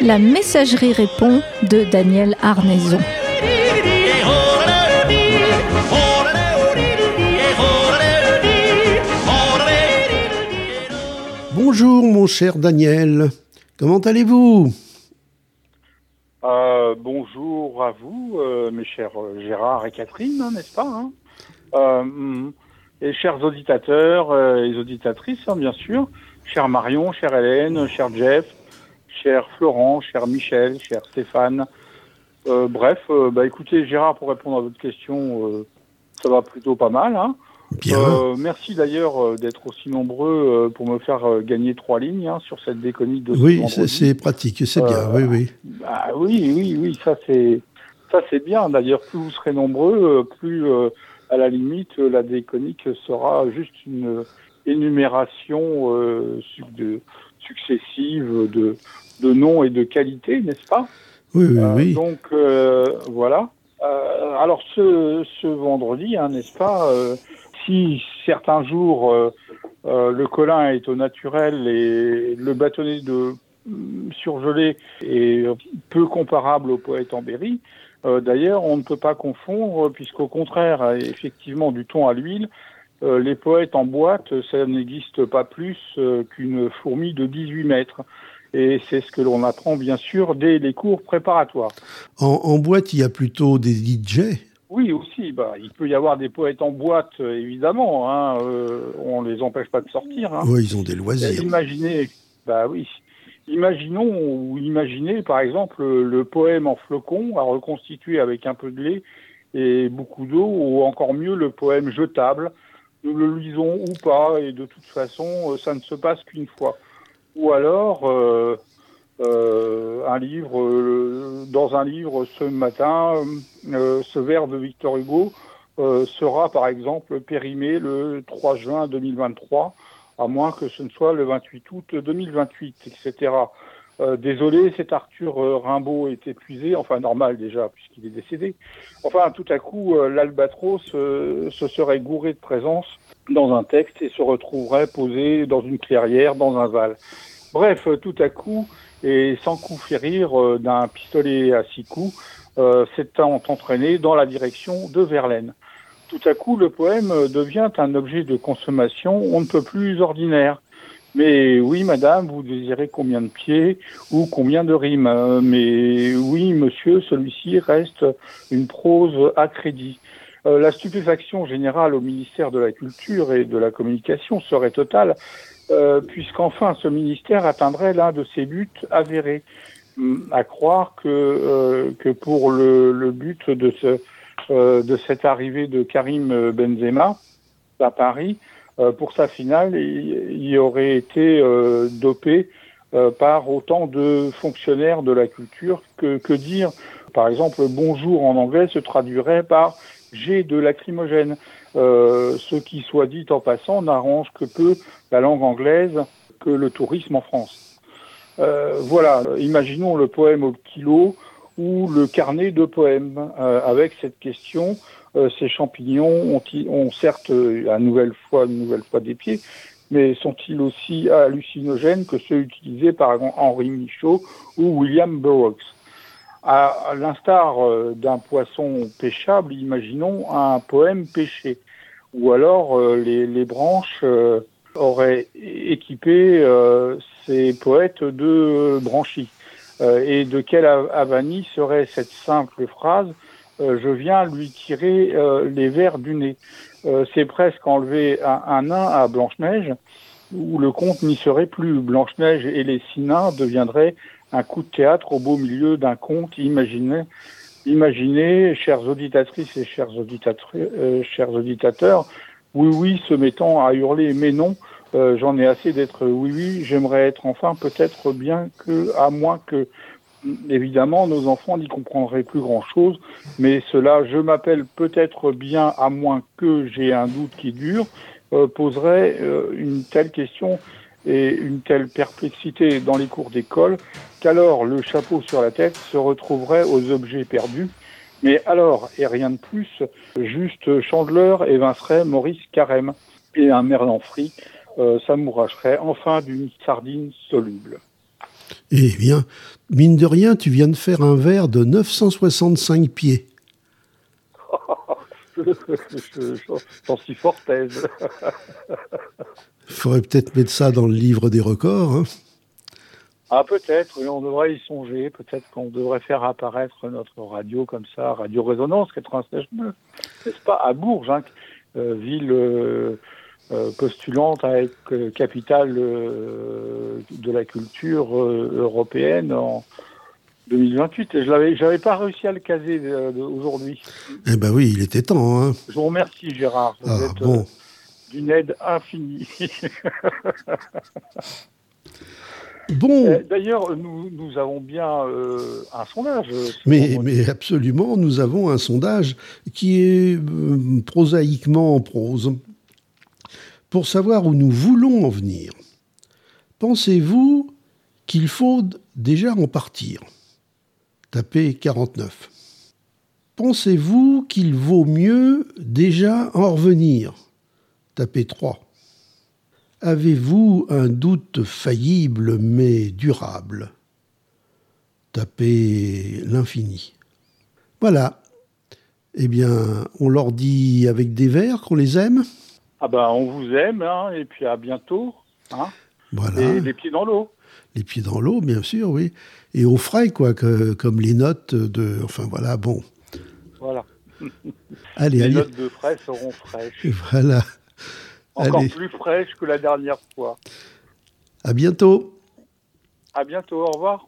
La messagerie répond de Daniel Arnaison. Bonjour mon cher Daniel, comment allez-vous? Euh, Bonjour à vous, euh, mes chers euh, Gérard et Catherine, hein, n'est-ce pas hein euh, Et chers auditeurs et auditatrices, hein, bien sûr, chère Marion, chère Hélène, cher Jeff, cher Florent, cher Michel, cher Stéphane. Bref, bah écoutez, Gérard, pour répondre à votre question, ça va plutôt pas mal. Hein. Bien. merci d'ailleurs d'être aussi nombreux pour me faire gagner trois lignes hein, sur cette déconique de Oui, c'est pratique, c'est bien, oui, oui. Bah oui, oui, oui, ça c'est ça c'est bien. D'ailleurs, plus vous serez nombreux, plus à la limite la déconique sera juste une énumération de successive de de nom et de qualité, n'est-ce pas? Oui, oui, Euh, oui. Donc euh, voilà. Euh, alors ce, ce vendredi, hein, n'est-ce pas euh, Si certains jours euh, euh, le colin est au naturel et le bâtonnet de mm, surgelé est peu comparable au poète en berry. Euh, D'ailleurs, on ne peut pas confondre, puisqu'au contraire, effectivement, du thon à l'huile, euh, les poètes en boîte, ça n'existe pas plus euh, qu'une fourmi de 18 mètres. Et c'est ce que l'on apprend, bien sûr, dès les cours préparatoires. En, en boîte, il y a plutôt des DJ. Oui, aussi. Bah, il peut y avoir des poètes en boîte, euh, évidemment. Hein, euh, on les empêche pas de sortir. Hein. Oui, ils ont des loisirs. Imaginez, bah oui. Imaginons ou imaginez, par exemple, le poème en flocon à reconstituer avec un peu de lait et beaucoup d'eau, ou encore mieux le poème jetable. Nous le lisons ou pas, et de toute façon, euh, ça ne se passe qu'une fois. Ou alors, euh, un livre, euh, dans un livre ce matin, euh, ce vers de Victor Hugo euh, sera par exemple périmé le 3 juin 2023, à moins que ce ne soit le 28 août 2028, etc. Euh, désolé, cet Arthur euh, Rimbaud est épuisé, enfin normal déjà puisqu'il est décédé. Enfin, tout à coup, euh, euh, se serait gouré de présence dans un texte et se retrouverait posé dans une clairière, dans un val. Bref, euh, tout à coup, et sans coup férir euh, d'un pistolet à six coups, euh, s'étant entraîné dans la direction de Verlaine. Tout à coup, le poème euh, devient un objet de consommation on ne peut plus ordinaire. Mais oui, madame, vous désirez combien de pieds ou combien de rimes? Mais oui, monsieur, celui-ci reste une prose à crédit. Euh, la stupéfaction générale au ministère de la Culture et de la Communication serait totale, euh, puisqu'enfin ce ministère atteindrait l'un de ses buts avérés. Hum, À croire que, euh, pour le, but de, ce, de cette arrivée de Karim Benzema à Paris, pour sa finale, il, aurait été dopé par autant de fonctionnaires de la culture que dire, par exemple, bonjour en anglais se traduirait par j'ai de lacrymogène. Euh, ce qui soit dit en passant n'arrange que peu la langue anglaise que le tourisme en France. Euh, voilà, imaginons le poème au kilo ou le carnet de poèmes euh, avec cette question ces champignons ont-ils ont certes une nouvelle fois une nouvelle fois des pieds, mais sont-ils aussi hallucinogènes que ceux utilisés par Henri Michaud ou William Burroughs? À, l'instar euh, d'un poisson pêchable, imaginons un poème pêché, ou alors euh, les, les branches euh, auraient équipé ces poètes de branchies. Et de quelle av- avanie serait cette simple phrase Je viens lui tirer les vers du nez. C'est presque enlever un, un nain à Blanche-Neige, où le conte n'y serait plus. Blanche-Neige et les six nains deviendraient un coup de théâtre au beau milieu d'un conte imaginé. Imaginez, chères auditatrices et chers, euh, chers auditateurs, oui, oui, se mettant à hurler, mais non, euh, j'en ai assez d'être oui, oui, j'aimerais être enfin peut-être bien que, à moins que, évidemment, nos enfants n'y comprendraient plus grand-chose, mais cela, je m'appelle peut-être bien, à moins que j'ai un doute qui dure, euh, poserait euh, une telle question et une telle perplexité dans les cours d'école qu'alors le chapeau sur la tête se retrouverait aux objets perdus. Mais alors, et rien de plus, juste Chandeleur évincerait Maurice Carême et un merlan frit euh, s'amouracherait enfin d'une sardine soluble. Eh bien, mine de rien, tu viens de faire un verre de 965 pieds. J'en suis fort aise. Il faudrait peut-être mettre ça dans le livre des records. Hein. Ah, peut-être, oui, on devrait y songer. Peut-être qu'on devrait faire apparaître notre radio comme ça, Radio Résonance 96.9, n'est-ce pas, à Bourges, hein, euh, ville euh, euh, postulante avec capitale de la culture européenne en 2028. Et je n'avais j'avais pas réussi à le caser aujourd'hui. Eh ben oui, il était temps. Hein. Je vous remercie, Gérard. Vous ah, êtes bon. D'une aide infinie. Bon. Euh, D'ailleurs, nous, nous, avons bien euh, un sondage. Mais, mais, absolument, nous avons un sondage qui est euh, prosaïquement en prose. Pour savoir où nous voulons en venir, pensez-vous qu'il faut déjà en partir? Tapez 49. Pensez-vous qu'il vaut mieux déjà en revenir? Tapez 3. Avez-vous un doute faillible mais durable? Tapez l'infini. Voilà. Eh bien, on leur dit avec des vers qu'on les aime? Ah ben, on vous aime, hein, et puis à bientôt. Hein voilà. Et les pieds dans l'eau. Les pieds dans l'eau, bien sûr, oui. Et au frais, quoi, que, comme les notes de... Enfin, voilà, bon. Voilà. Allez, les allez. notes de frais seront fraîches. Voilà encore plus fraîche que la dernière fois. À bientôt. À bientôt, au revoir.